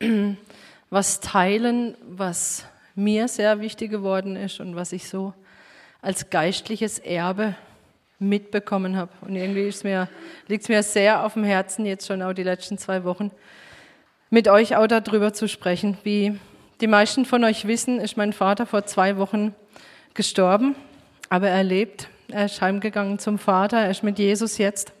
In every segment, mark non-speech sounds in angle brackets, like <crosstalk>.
<clears throat> was teilen, was mir sehr wichtig geworden ist und was ich so als geistliches Erbe mitbekommen habe. Und irgendwie liegt es mir sehr auf dem Herzen, jetzt schon auch die letzten zwei Wochen, mit euch auch darüber zu sprechen. Wie die meisten von euch wissen, ist mein Vater vor zwei Wochen gestorben, aber er lebt. Er ist heimgegangen zum Vater, er ist mit Jesus jetzt.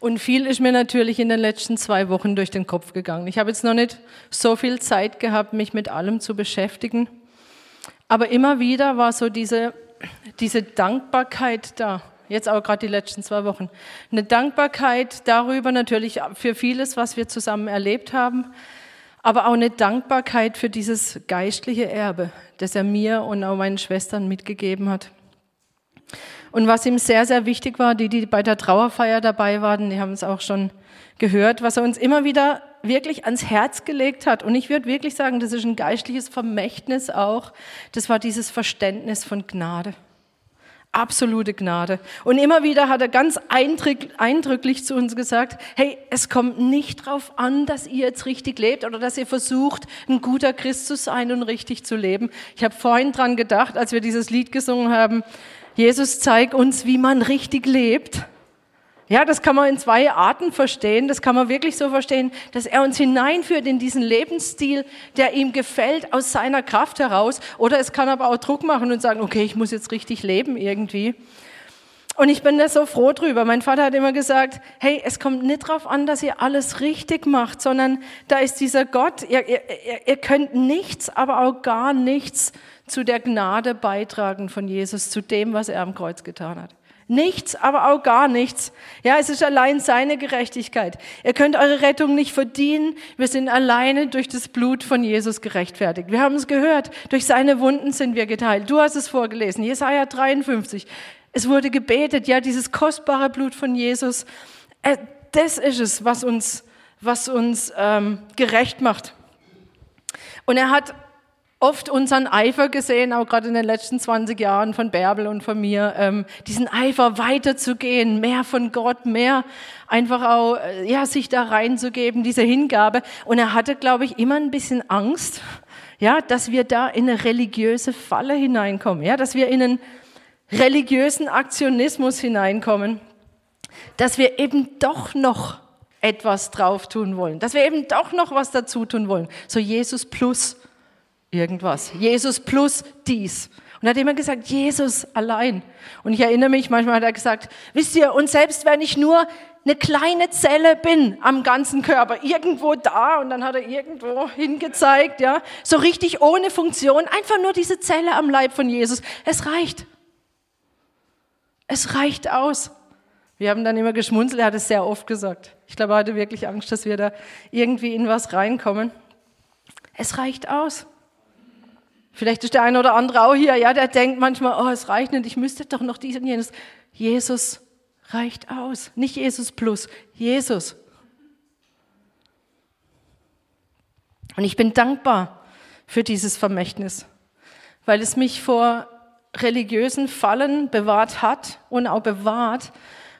Und viel ist mir natürlich in den letzten zwei Wochen durch den Kopf gegangen. Ich habe jetzt noch nicht so viel Zeit gehabt, mich mit allem zu beschäftigen. Aber immer wieder war so diese, diese Dankbarkeit da. Jetzt auch gerade die letzten zwei Wochen. Eine Dankbarkeit darüber natürlich für vieles, was wir zusammen erlebt haben. Aber auch eine Dankbarkeit für dieses geistliche Erbe, das er mir und auch meinen Schwestern mitgegeben hat. Und was ihm sehr, sehr wichtig war, die, die bei der Trauerfeier dabei waren, die haben es auch schon gehört, was er uns immer wieder wirklich ans Herz gelegt hat. Und ich würde wirklich sagen, das ist ein geistliches Vermächtnis auch. Das war dieses Verständnis von Gnade. Absolute Gnade. Und immer wieder hat er ganz eindrücklich zu uns gesagt, hey, es kommt nicht darauf an, dass ihr jetzt richtig lebt oder dass ihr versucht, ein guter Christ zu sein und richtig zu leben. Ich habe vorhin dran gedacht, als wir dieses Lied gesungen haben, Jesus zeigt uns, wie man richtig lebt. Ja, das kann man in zwei Arten verstehen. Das kann man wirklich so verstehen, dass er uns hineinführt in diesen Lebensstil, der ihm gefällt, aus seiner Kraft heraus. Oder es kann aber auch Druck machen und sagen, okay, ich muss jetzt richtig leben irgendwie. Und ich bin da so froh drüber. Mein Vater hat immer gesagt, hey, es kommt nicht darauf an, dass ihr alles richtig macht, sondern da ist dieser Gott, ihr, ihr, ihr könnt nichts, aber auch gar nichts zu der Gnade beitragen von Jesus, zu dem, was er am Kreuz getan hat. Nichts, aber auch gar nichts. Ja, es ist allein seine Gerechtigkeit. Ihr könnt eure Rettung nicht verdienen. Wir sind alleine durch das Blut von Jesus gerechtfertigt. Wir haben es gehört. Durch seine Wunden sind wir geteilt. Du hast es vorgelesen. Jesaja 53. Es wurde gebetet. Ja, dieses kostbare Blut von Jesus. Äh, das ist es, was uns, was uns ähm, gerecht macht. Und er hat oft unseren Eifer gesehen, auch gerade in den letzten 20 Jahren von Bärbel und von mir, ähm, diesen Eifer weiterzugehen, mehr von Gott, mehr einfach auch, äh, ja, sich da reinzugeben, diese Hingabe. Und er hatte, glaube ich, immer ein bisschen Angst, ja, dass wir da in eine religiöse Falle hineinkommen, ja, dass wir in einen religiösen Aktionismus hineinkommen, dass wir eben doch noch etwas drauf tun wollen, dass wir eben doch noch was dazu tun wollen. So Jesus plus irgendwas. Jesus plus dies. Und er hat immer gesagt, Jesus allein. Und ich erinnere mich, manchmal hat er gesagt, wisst ihr, und selbst wenn ich nur eine kleine Zelle bin am ganzen Körper, irgendwo da, und dann hat er irgendwo hingezeigt, ja, so richtig ohne Funktion, einfach nur diese Zelle am Leib von Jesus. Es reicht. Es reicht aus. Wir haben dann immer geschmunzelt, er hat es sehr oft gesagt. Ich glaube, er hatte wirklich Angst, dass wir da irgendwie in was reinkommen. Es reicht aus. Vielleicht ist der eine oder andere auch hier, ja, der denkt manchmal, oh, es reicht nicht, ich müsste doch noch dies und jenes. Jesus reicht aus. Nicht Jesus plus, Jesus. Und ich bin dankbar für dieses Vermächtnis, weil es mich vor religiösen Fallen bewahrt hat und auch bewahrt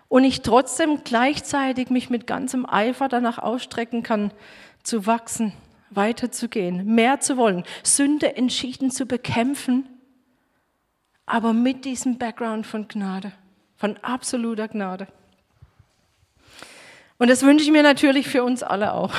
und ich trotzdem gleichzeitig mich mit ganzem Eifer danach ausstrecken kann, zu wachsen weiterzugehen, mehr zu wollen, Sünde entschieden zu bekämpfen, aber mit diesem Background von Gnade, von absoluter Gnade. Und das wünsche ich mir natürlich für uns alle auch.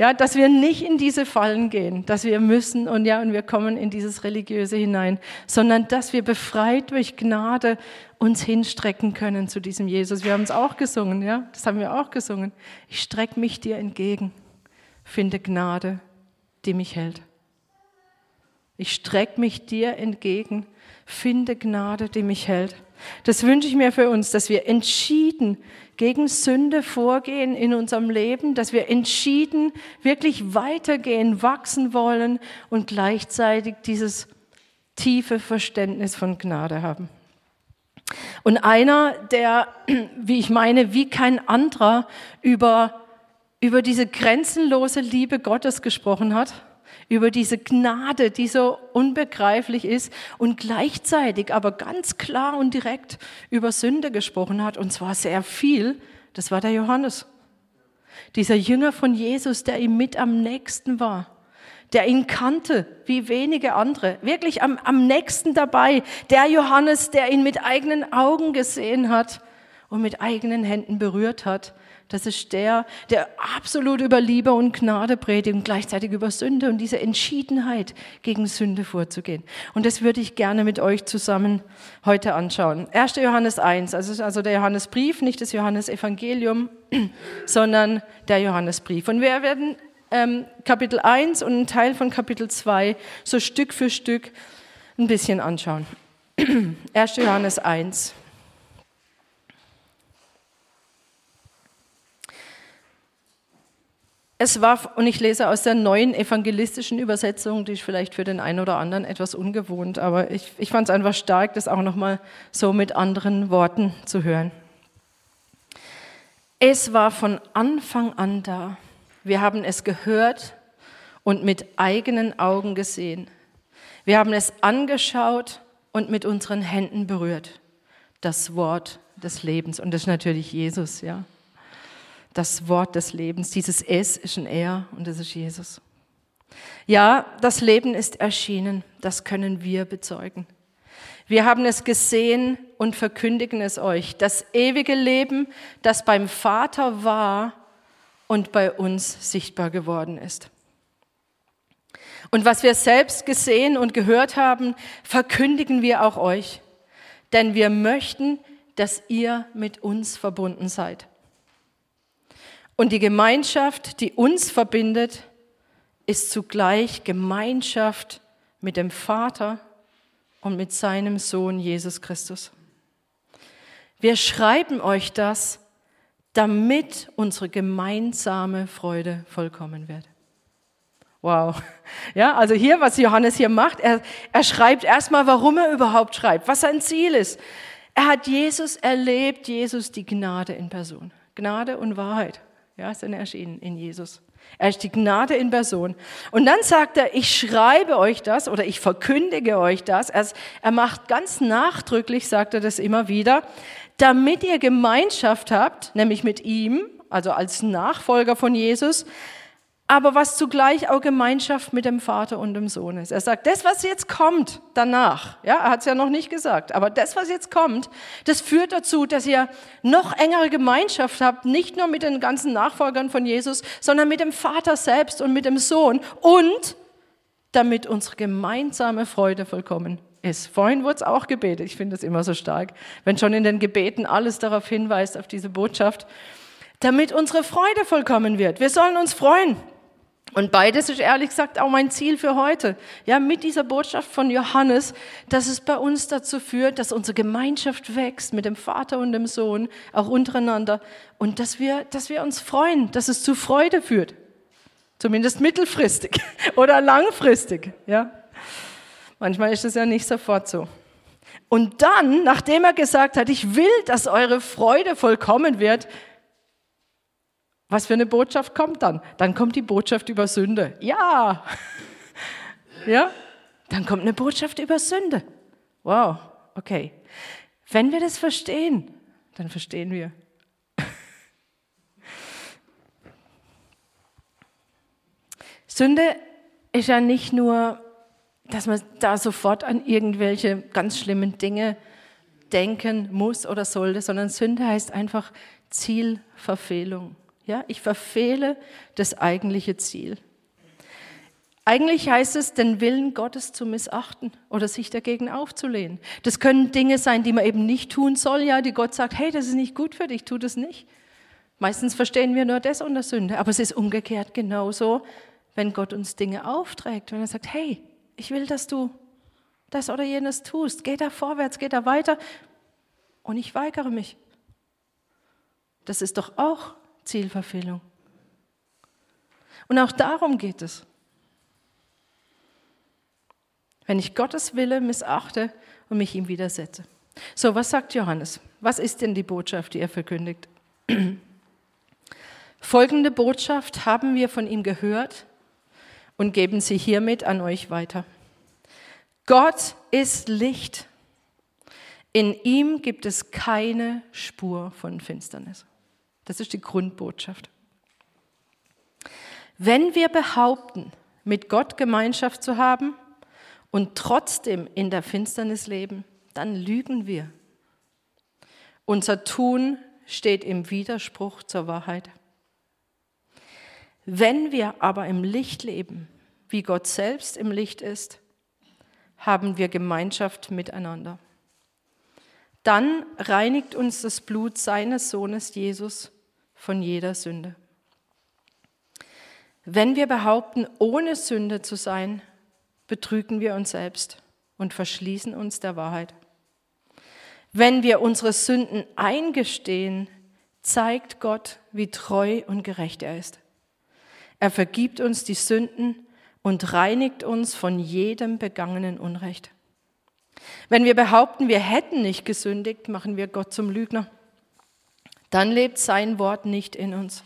Ja, dass wir nicht in diese Fallen gehen, dass wir müssen und ja, und wir kommen in dieses Religiöse hinein, sondern dass wir befreit durch Gnade uns hinstrecken können zu diesem Jesus. Wir haben es auch gesungen, ja, das haben wir auch gesungen. Ich strecke mich dir entgegen finde Gnade, die mich hält. Ich strecke mich dir entgegen, finde Gnade, die mich hält. Das wünsche ich mir für uns, dass wir entschieden gegen Sünde vorgehen in unserem Leben, dass wir entschieden wirklich weitergehen, wachsen wollen und gleichzeitig dieses tiefe Verständnis von Gnade haben. Und einer, der, <clears throat> wie ich meine, wie kein anderer über über diese grenzenlose Liebe Gottes gesprochen hat, über diese Gnade, die so unbegreiflich ist und gleichzeitig aber ganz klar und direkt über Sünde gesprochen hat, und zwar sehr viel, das war der Johannes. Dieser Jünger von Jesus, der ihm mit am nächsten war, der ihn kannte wie wenige andere, wirklich am, am nächsten dabei, der Johannes, der ihn mit eigenen Augen gesehen hat und mit eigenen Händen berührt hat. Das ist der, der absolut über Liebe und Gnade predigt und gleichzeitig über Sünde und diese Entschiedenheit gegen Sünde vorzugehen. Und das würde ich gerne mit euch zusammen heute anschauen. 1. Johannes 1, also, also der Johannesbrief, nicht das Johannesevangelium, <clears throat> sondern der Johannesbrief. Und wir werden ähm, Kapitel 1 und einen Teil von Kapitel 2 so Stück für Stück ein bisschen anschauen. <clears throat> 1. Johannes 1. Es war, und ich lese aus der neuen evangelistischen Übersetzung, die ist vielleicht für den einen oder anderen etwas ungewohnt, aber ich, ich fand es einfach stark, das auch nochmal so mit anderen Worten zu hören. Es war von Anfang an da. Wir haben es gehört und mit eigenen Augen gesehen. Wir haben es angeschaut und mit unseren Händen berührt. Das Wort des Lebens. Und das ist natürlich Jesus, ja das Wort des Lebens. Dieses Es ist ein Er und das ist Jesus. Ja, das Leben ist erschienen, das können wir bezeugen. Wir haben es gesehen und verkündigen es euch. Das ewige Leben, das beim Vater war und bei uns sichtbar geworden ist. Und was wir selbst gesehen und gehört haben, verkündigen wir auch euch. Denn wir möchten, dass ihr mit uns verbunden seid. Und die Gemeinschaft, die uns verbindet, ist zugleich Gemeinschaft mit dem Vater und mit seinem Sohn Jesus Christus. Wir schreiben euch das, damit unsere gemeinsame Freude vollkommen wird. Wow. Ja, also hier, was Johannes hier macht, er, er schreibt erstmal, warum er überhaupt schreibt, was sein Ziel ist. Er hat Jesus erlebt, Jesus die Gnade in Person. Gnade und Wahrheit. Ja, sind erschienen in Jesus. Er ist die Gnade in Person. Und dann sagt er, ich schreibe euch das oder ich verkündige euch das. Er, er macht ganz nachdrücklich, sagt er das immer wieder, damit ihr Gemeinschaft habt, nämlich mit ihm, also als Nachfolger von Jesus, aber was zugleich auch Gemeinschaft mit dem Vater und dem Sohn ist. Er sagt, das, was jetzt kommt danach, ja, er hat es ja noch nicht gesagt, aber das, was jetzt kommt, das führt dazu, dass ihr noch engere Gemeinschaft habt, nicht nur mit den ganzen Nachfolgern von Jesus, sondern mit dem Vater selbst und mit dem Sohn und damit unsere gemeinsame Freude vollkommen ist. Vorhin wurde es auch gebetet, ich finde es immer so stark, wenn schon in den Gebeten alles darauf hinweist, auf diese Botschaft, damit unsere Freude vollkommen wird. Wir sollen uns freuen. Und beides ist ehrlich gesagt auch mein Ziel für heute. Ja, mit dieser Botschaft von Johannes, dass es bei uns dazu führt, dass unsere Gemeinschaft wächst mit dem Vater und dem Sohn, auch untereinander. Und dass wir, dass wir uns freuen, dass es zu Freude führt. Zumindest mittelfristig <laughs> oder langfristig, ja. Manchmal ist es ja nicht sofort so. Und dann, nachdem er gesagt hat, ich will, dass eure Freude vollkommen wird, was für eine Botschaft kommt dann? Dann kommt die Botschaft über Sünde. Ja. Ja? Dann kommt eine Botschaft über Sünde. Wow. Okay. Wenn wir das verstehen, dann verstehen wir. <laughs> Sünde ist ja nicht nur, dass man da sofort an irgendwelche ganz schlimmen Dinge denken muss oder sollte, sondern Sünde heißt einfach Zielverfehlung. Ja, ich verfehle das eigentliche Ziel. Eigentlich heißt es, den Willen Gottes zu missachten oder sich dagegen aufzulehnen. Das können Dinge sein, die man eben nicht tun soll, ja, die Gott sagt, hey, das ist nicht gut für dich, tu das nicht. Meistens verstehen wir nur das unter Sünde, aber es ist umgekehrt genauso, wenn Gott uns Dinge aufträgt, wenn er sagt, hey, ich will, dass du das oder jenes tust, geh da vorwärts, geh da weiter und ich weigere mich. Das ist doch auch Zielverfehlung. Und auch darum geht es. Wenn ich Gottes Wille missachte und mich ihm widersetze. So, was sagt Johannes? Was ist denn die Botschaft, die er verkündigt? <clears throat> Folgende Botschaft haben wir von ihm gehört und geben sie hiermit an euch weiter. Gott ist Licht. In ihm gibt es keine Spur von Finsternis. Das ist die Grundbotschaft. Wenn wir behaupten, mit Gott Gemeinschaft zu haben und trotzdem in der Finsternis leben, dann lügen wir. Unser Tun steht im Widerspruch zur Wahrheit. Wenn wir aber im Licht leben, wie Gott selbst im Licht ist, haben wir Gemeinschaft miteinander. Dann reinigt uns das Blut seines Sohnes Jesus von jeder Sünde. Wenn wir behaupten, ohne Sünde zu sein, betrügen wir uns selbst und verschließen uns der Wahrheit. Wenn wir unsere Sünden eingestehen, zeigt Gott, wie treu und gerecht er ist. Er vergibt uns die Sünden und reinigt uns von jedem begangenen Unrecht. Wenn wir behaupten, wir hätten nicht gesündigt, machen wir Gott zum Lügner. Dann lebt sein Wort nicht in uns.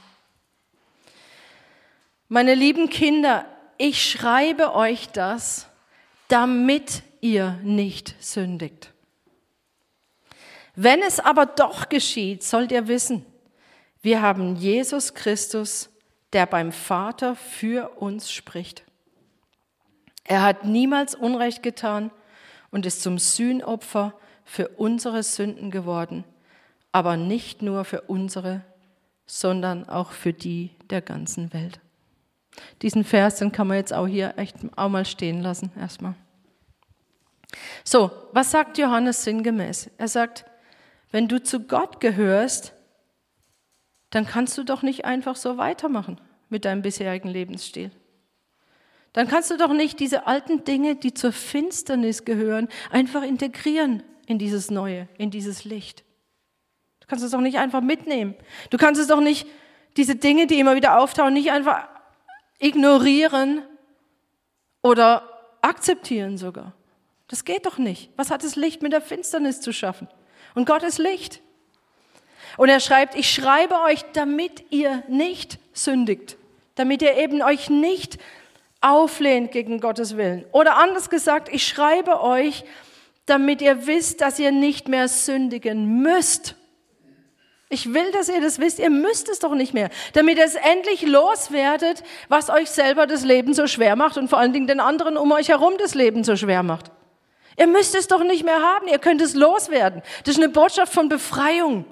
Meine lieben Kinder, ich schreibe euch das, damit ihr nicht sündigt. Wenn es aber doch geschieht, sollt ihr wissen, wir haben Jesus Christus, der beim Vater für uns spricht. Er hat niemals Unrecht getan und ist zum Sühnopfer für unsere Sünden geworden, aber nicht nur für unsere, sondern auch für die der ganzen Welt. Diesen Vers, den kann man jetzt auch hier echt auch mal stehen lassen, erstmal. So, was sagt Johannes sinngemäß? Er sagt, wenn du zu Gott gehörst, dann kannst du doch nicht einfach so weitermachen mit deinem bisherigen Lebensstil. Dann kannst du doch nicht diese alten Dinge, die zur Finsternis gehören, einfach integrieren in dieses Neue, in dieses Licht. Du kannst es doch nicht einfach mitnehmen. Du kannst es doch nicht, diese Dinge, die immer wieder auftauchen, nicht einfach ignorieren oder akzeptieren sogar. Das geht doch nicht. Was hat das Licht mit der Finsternis zu schaffen? Und Gott ist Licht. Und er schreibt, ich schreibe euch, damit ihr nicht sündigt, damit ihr eben euch nicht auflehnt gegen Gottes Willen. Oder anders gesagt, ich schreibe euch, damit ihr wisst, dass ihr nicht mehr sündigen müsst. Ich will, dass ihr das wisst. Ihr müsst es doch nicht mehr. Damit ihr es endlich loswerdet, was euch selber das Leben so schwer macht und vor allen Dingen den anderen um euch herum das Leben so schwer macht. Ihr müsst es doch nicht mehr haben. Ihr könnt es loswerden. Das ist eine Botschaft von Befreiung.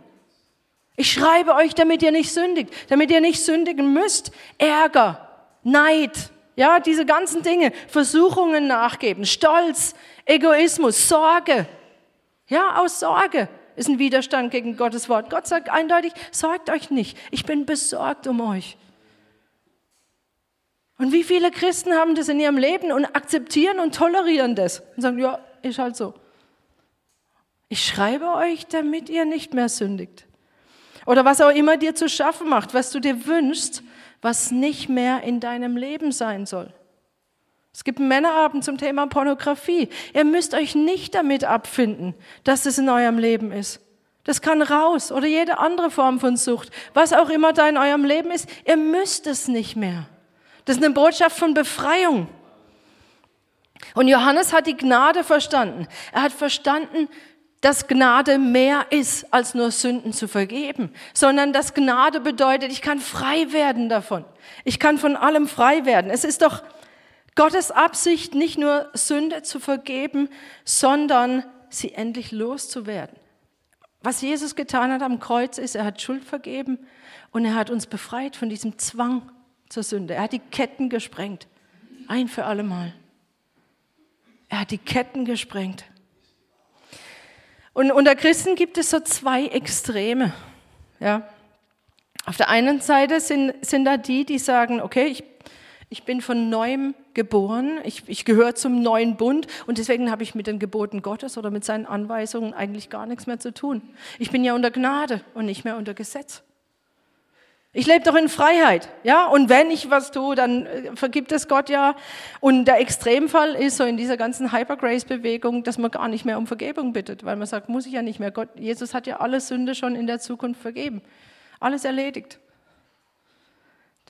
Ich schreibe euch, damit ihr nicht sündigt, damit ihr nicht sündigen müsst. Ärger, Neid, ja, diese ganzen Dinge, Versuchungen nachgeben, Stolz, Egoismus, Sorge. Ja, aus Sorge ist ein Widerstand gegen Gottes Wort. Gott sagt eindeutig, sorgt euch nicht, ich bin besorgt um euch. Und wie viele Christen haben das in ihrem Leben und akzeptieren und tolerieren das und sagen, ja, ist halt so. Ich schreibe euch, damit ihr nicht mehr sündigt. Oder was auch immer dir zu schaffen macht, was du dir wünschst, was nicht mehr in deinem Leben sein soll. Es gibt einen Männerabend zum Thema Pornografie. Ihr müsst euch nicht damit abfinden, dass es in eurem Leben ist. Das kann raus oder jede andere Form von Sucht, was auch immer da in eurem Leben ist. Ihr müsst es nicht mehr. Das ist eine Botschaft von Befreiung. Und Johannes hat die Gnade verstanden. Er hat verstanden, dass Gnade mehr ist, als nur Sünden zu vergeben, sondern dass Gnade bedeutet, ich kann frei werden davon. Ich kann von allem frei werden. Es ist doch Gottes Absicht, nicht nur Sünde zu vergeben, sondern sie endlich loszuwerden. Was Jesus getan hat am Kreuz ist, er hat Schuld vergeben und er hat uns befreit von diesem Zwang zur Sünde. Er hat die Ketten gesprengt. Ein für alle Mal. Er hat die Ketten gesprengt. Und unter Christen gibt es so zwei Extreme. Ja. Auf der einen Seite sind, sind da die, die sagen, okay, ich, ich bin von neuem geboren, ich, ich gehöre zum neuen Bund und deswegen habe ich mit den Geboten Gottes oder mit seinen Anweisungen eigentlich gar nichts mehr zu tun. Ich bin ja unter Gnade und nicht mehr unter Gesetz. Ich lebe doch in Freiheit, ja. Und wenn ich was tue, dann äh, vergibt es Gott ja. Und der Extremfall ist so in dieser ganzen Hypergrace-Bewegung, dass man gar nicht mehr um Vergebung bittet, weil man sagt, muss ich ja nicht mehr. Gott, Jesus hat ja alle Sünde schon in der Zukunft vergeben, alles erledigt.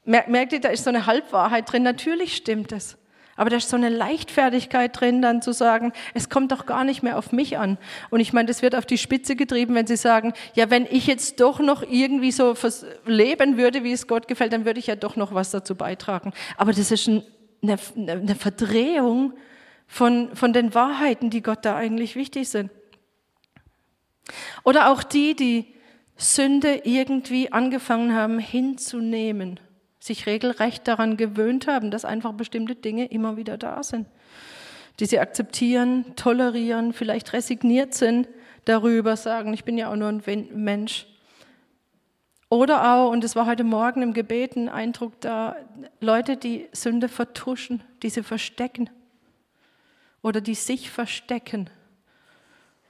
Merkt ihr, da ist so eine Halbwahrheit drin. Natürlich stimmt es. Aber da ist so eine Leichtfertigkeit drin, dann zu sagen, es kommt doch gar nicht mehr auf mich an. Und ich meine, das wird auf die Spitze getrieben, wenn sie sagen, ja, wenn ich jetzt doch noch irgendwie so leben würde, wie es Gott gefällt, dann würde ich ja doch noch was dazu beitragen. Aber das ist eine, eine Verdrehung von, von den Wahrheiten, die Gott da eigentlich wichtig sind. Oder auch die, die Sünde irgendwie angefangen haben hinzunehmen sich regelrecht daran gewöhnt haben, dass einfach bestimmte Dinge immer wieder da sind, die sie akzeptieren, tolerieren, vielleicht resigniert sind darüber, sagen, ich bin ja auch nur ein Mensch. Oder auch, und es war heute Morgen im Gebet ein Eindruck da, Leute, die Sünde vertuschen, die sie verstecken oder die sich verstecken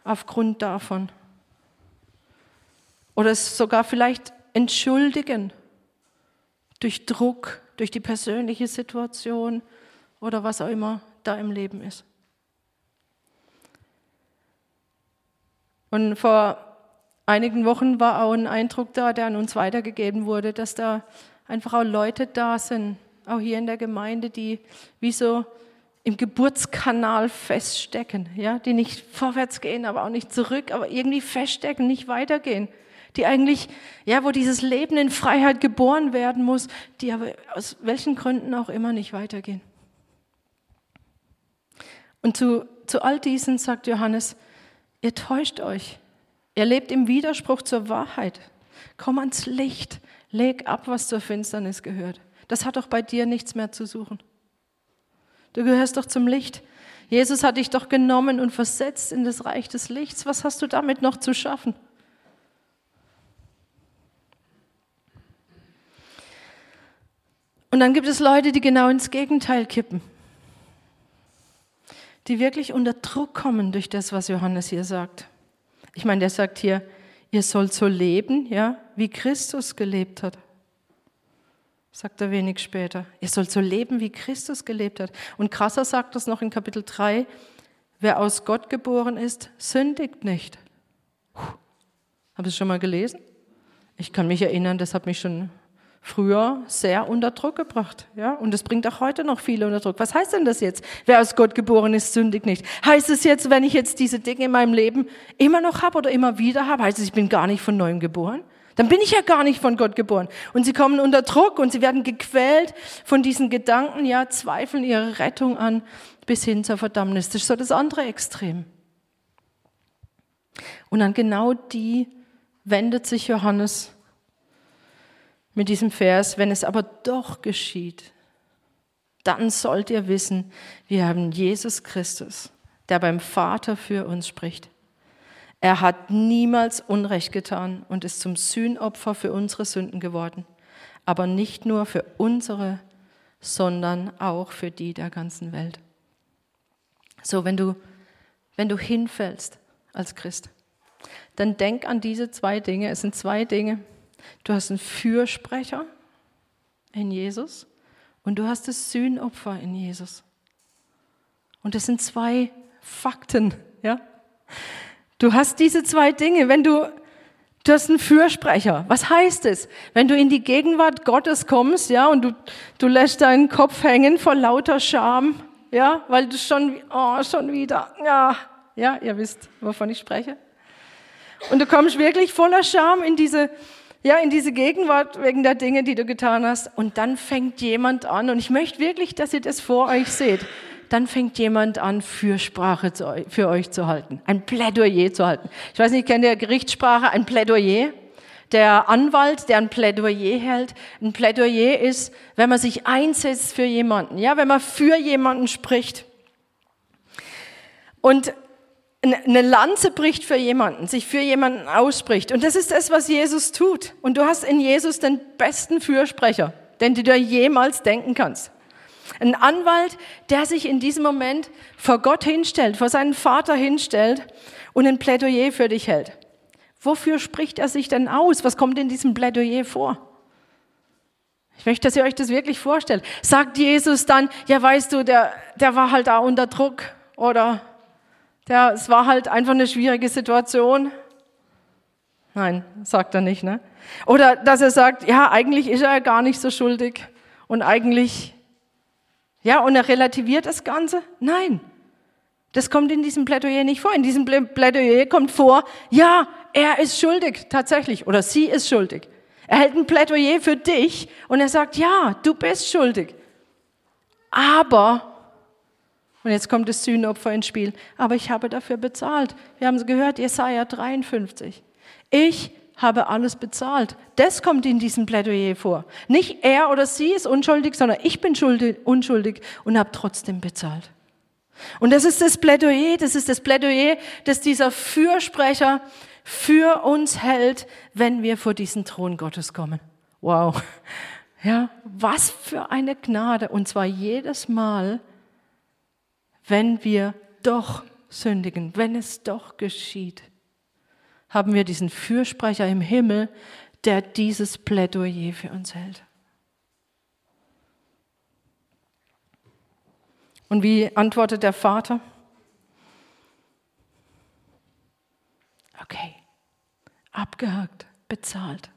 aufgrund davon. Oder es sogar vielleicht entschuldigen durch Druck, durch die persönliche Situation oder was auch immer da im Leben ist. Und vor einigen Wochen war auch ein Eindruck da, der an uns weitergegeben wurde, dass da einfach auch Leute da sind, auch hier in der Gemeinde, die wie so im Geburtskanal feststecken, ja, die nicht vorwärts gehen, aber auch nicht zurück, aber irgendwie feststecken, nicht weitergehen die eigentlich, ja, wo dieses Leben in Freiheit geboren werden muss, die aber aus welchen Gründen auch immer nicht weitergehen. Und zu, zu all diesen sagt Johannes, ihr täuscht euch. Ihr lebt im Widerspruch zur Wahrheit. Komm ans Licht. Leg ab, was zur Finsternis gehört. Das hat doch bei dir nichts mehr zu suchen. Du gehörst doch zum Licht. Jesus hat dich doch genommen und versetzt in das Reich des Lichts. Was hast du damit noch zu schaffen? Und dann gibt es Leute, die genau ins Gegenteil kippen, die wirklich unter Druck kommen durch das, was Johannes hier sagt. Ich meine, der sagt hier, ihr sollt so leben, ja, wie Christus gelebt hat. Sagt er wenig später. Ihr sollt so leben, wie Christus gelebt hat. Und krasser sagt das noch in Kapitel 3, wer aus Gott geboren ist, sündigt nicht. Habe es schon mal gelesen? Ich kann mich erinnern, das hat mich schon früher sehr unter Druck gebracht. Ja? Und es bringt auch heute noch viele unter Druck. Was heißt denn das jetzt? Wer aus Gott geboren ist, sündigt nicht. Heißt es jetzt, wenn ich jetzt diese Dinge in meinem Leben immer noch habe oder immer wieder habe, heißt es, ich bin gar nicht von neuem geboren? Dann bin ich ja gar nicht von Gott geboren. Und sie kommen unter Druck und sie werden gequält von diesen Gedanken, ja, zweifeln ihre Rettung an bis hin zur Verdammnis. Das ist so das andere Extrem. Und an genau die wendet sich Johannes mit diesem Vers, wenn es aber doch geschieht, dann sollt ihr wissen, wir haben Jesus Christus, der beim Vater für uns spricht. Er hat niemals Unrecht getan und ist zum Sühnopfer für unsere Sünden geworden, aber nicht nur für unsere, sondern auch für die der ganzen Welt. So, wenn du, wenn du hinfällst als Christ, dann denk an diese zwei Dinge. Es sind zwei Dinge, Du hast einen Fürsprecher in Jesus und du hast das Sühnopfer in Jesus. Und das sind zwei Fakten, ja? Du hast diese zwei Dinge, wenn du Du hast einen Fürsprecher. Was heißt es? Wenn du in die Gegenwart Gottes kommst, ja, und du, du lässt deinen Kopf hängen vor lauter Scham, ja, weil du schon, oh, schon wieder, ja, ja, ihr wisst, wovon ich spreche. Und du kommst wirklich voller Scham in diese, ja, in diese Gegenwart wegen der Dinge, die du getan hast. Und dann fängt jemand an, und ich möchte wirklich, dass ihr das vor euch seht, dann fängt jemand an, Fürsprache für euch zu halten, ein Plädoyer zu halten. Ich weiß nicht, kennt ihr Gerichtssprache, ein Plädoyer? Der Anwalt, der ein Plädoyer hält. Ein Plädoyer ist, wenn man sich einsetzt für jemanden, ja, wenn man für jemanden spricht. Und eine Lanze bricht für jemanden, sich für jemanden ausspricht. Und das ist das, was Jesus tut. Und du hast in Jesus den besten Fürsprecher, den du dir jemals denken kannst. Ein Anwalt, der sich in diesem Moment vor Gott hinstellt, vor seinen Vater hinstellt und ein Plädoyer für dich hält. Wofür spricht er sich denn aus? Was kommt in diesem Plädoyer vor? Ich möchte, dass ihr euch das wirklich vorstellt. Sagt Jesus dann, ja weißt du, der, der war halt da unter Druck oder der, es war halt einfach eine schwierige Situation. Nein, sagt er nicht, ne? Oder dass er sagt, ja, eigentlich ist er gar nicht so schuldig und eigentlich Ja, und er relativiert das Ganze? Nein. Das kommt in diesem Plädoyer nicht vor. In diesem Plädoyer kommt vor, ja, er ist schuldig, tatsächlich, oder sie ist schuldig. Er hält ein Plädoyer für dich und er sagt, ja, du bist schuldig. Aber, und jetzt kommt das Sühnopfer ins Spiel, aber ich habe dafür bezahlt. Wir haben es gehört, Jesaja 53. Ich habe alles bezahlt. Das kommt in diesem Plädoyer vor. Nicht er oder sie ist unschuldig, sondern ich bin schuldig, unschuldig und habe trotzdem bezahlt. Und das ist das Plädoyer, das ist das Plädoyer, das dieser Fürsprecher für uns hält, wenn wir vor diesen Thron Gottes kommen. Wow. Ja, was für eine Gnade. Und zwar jedes Mal, wenn wir doch sündigen, wenn es doch geschieht, haben wir diesen Fürsprecher im Himmel, der dieses Plädoyer für uns hält. Und wie antwortet der Vater? Okay, abgehakt, bezahlt.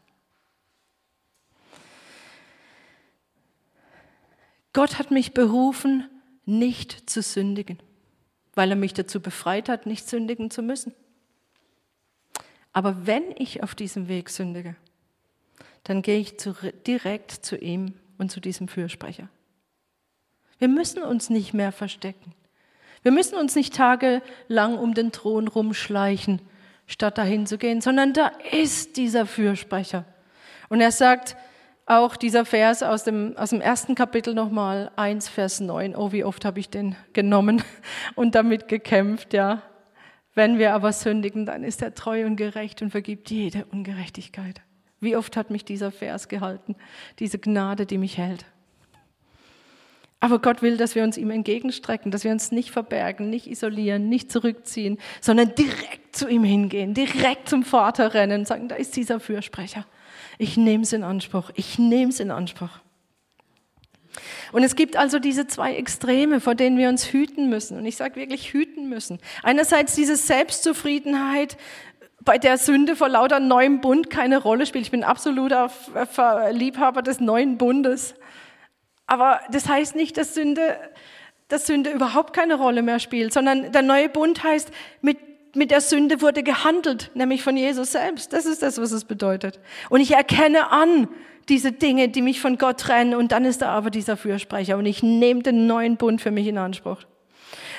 Gott hat mich berufen, nicht zu sündigen, weil er mich dazu befreit hat, nicht sündigen zu müssen. Aber wenn ich auf diesem Weg sündige, dann gehe ich zu, direkt zu ihm und zu diesem Fürsprecher. Wir müssen uns nicht mehr verstecken. Wir müssen uns nicht tagelang um den Thron rumschleichen, statt dahin zu gehen, sondern da ist dieser Fürsprecher. Und er sagt auch dieser Vers aus dem, aus dem ersten Kapitel nochmal, 1, Vers 9, oh, wie oft habe ich den genommen <laughs> und damit gekämpft, ja. Wenn wir aber sündigen, dann ist er treu und gerecht und vergibt jede Ungerechtigkeit. Wie oft hat mich dieser Vers gehalten, diese Gnade, die mich hält. Aber Gott will, dass wir uns ihm entgegenstrecken, dass wir uns nicht verbergen, nicht isolieren, nicht zurückziehen, sondern direkt zu ihm hingehen, direkt zum Vater rennen und sagen, da ist dieser Fürsprecher. Ich nehme es in Anspruch, ich nehme es in Anspruch. Und es gibt also diese zwei Extreme, vor denen wir uns hüten müssen. Und ich sage wirklich hüten müssen. Einerseits diese Selbstzufriedenheit, bei der Sünde vor lauter neuem Bund keine Rolle spielt. Ich bin absoluter Liebhaber des neuen Bundes. Aber das heißt nicht, dass Sünde, dass Sünde überhaupt keine Rolle mehr spielt, sondern der neue Bund heißt, mit, mit der Sünde wurde gehandelt, nämlich von Jesus selbst. Das ist das, was es bedeutet. Und ich erkenne an, diese Dinge, die mich von Gott trennen. Und dann ist da aber dieser Fürsprecher und ich nehme den neuen Bund für mich in Anspruch.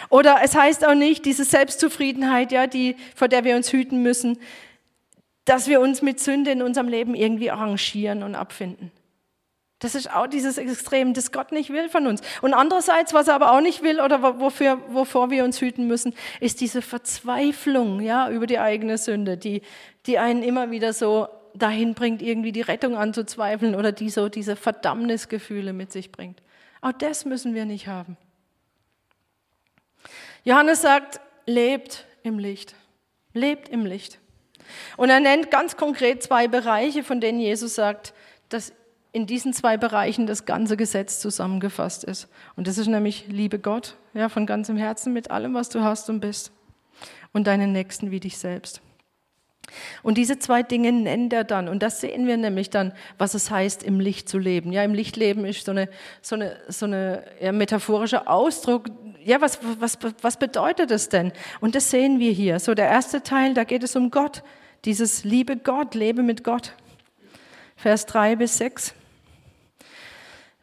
Oder es heißt auch nicht, diese Selbstzufriedenheit, ja, die, vor der wir uns hüten müssen, dass wir uns mit Sünde in unserem Leben irgendwie arrangieren und abfinden. Das ist auch dieses Extrem, das Gott nicht will von uns. Und andererseits, was er aber auch nicht will oder wofür, wovor wir uns hüten müssen, ist diese Verzweiflung ja, über die eigene Sünde, die, die einen immer wieder so dahin bringt, irgendwie die Rettung anzuzweifeln oder die so diese Verdammnisgefühle mit sich bringt. Auch das müssen wir nicht haben. Johannes sagt, lebt im Licht. Lebt im Licht. Und er nennt ganz konkret zwei Bereiche, von denen Jesus sagt, dass in diesen zwei Bereichen das ganze Gesetz zusammengefasst ist. Und das ist nämlich Liebe Gott, ja, von ganzem Herzen mit allem, was du hast und bist. Und deinen Nächsten wie dich selbst. Und diese zwei Dinge nennt er dann. Und das sehen wir nämlich dann, was es heißt, im Licht zu leben. Ja, im Licht leben ist so eine, so eine, so eine ja, metaphorischer Ausdruck. Ja, was, was, was bedeutet das denn? Und das sehen wir hier. So der erste Teil, da geht es um Gott. Dieses Liebe Gott, lebe mit Gott. Vers 3 bis 6.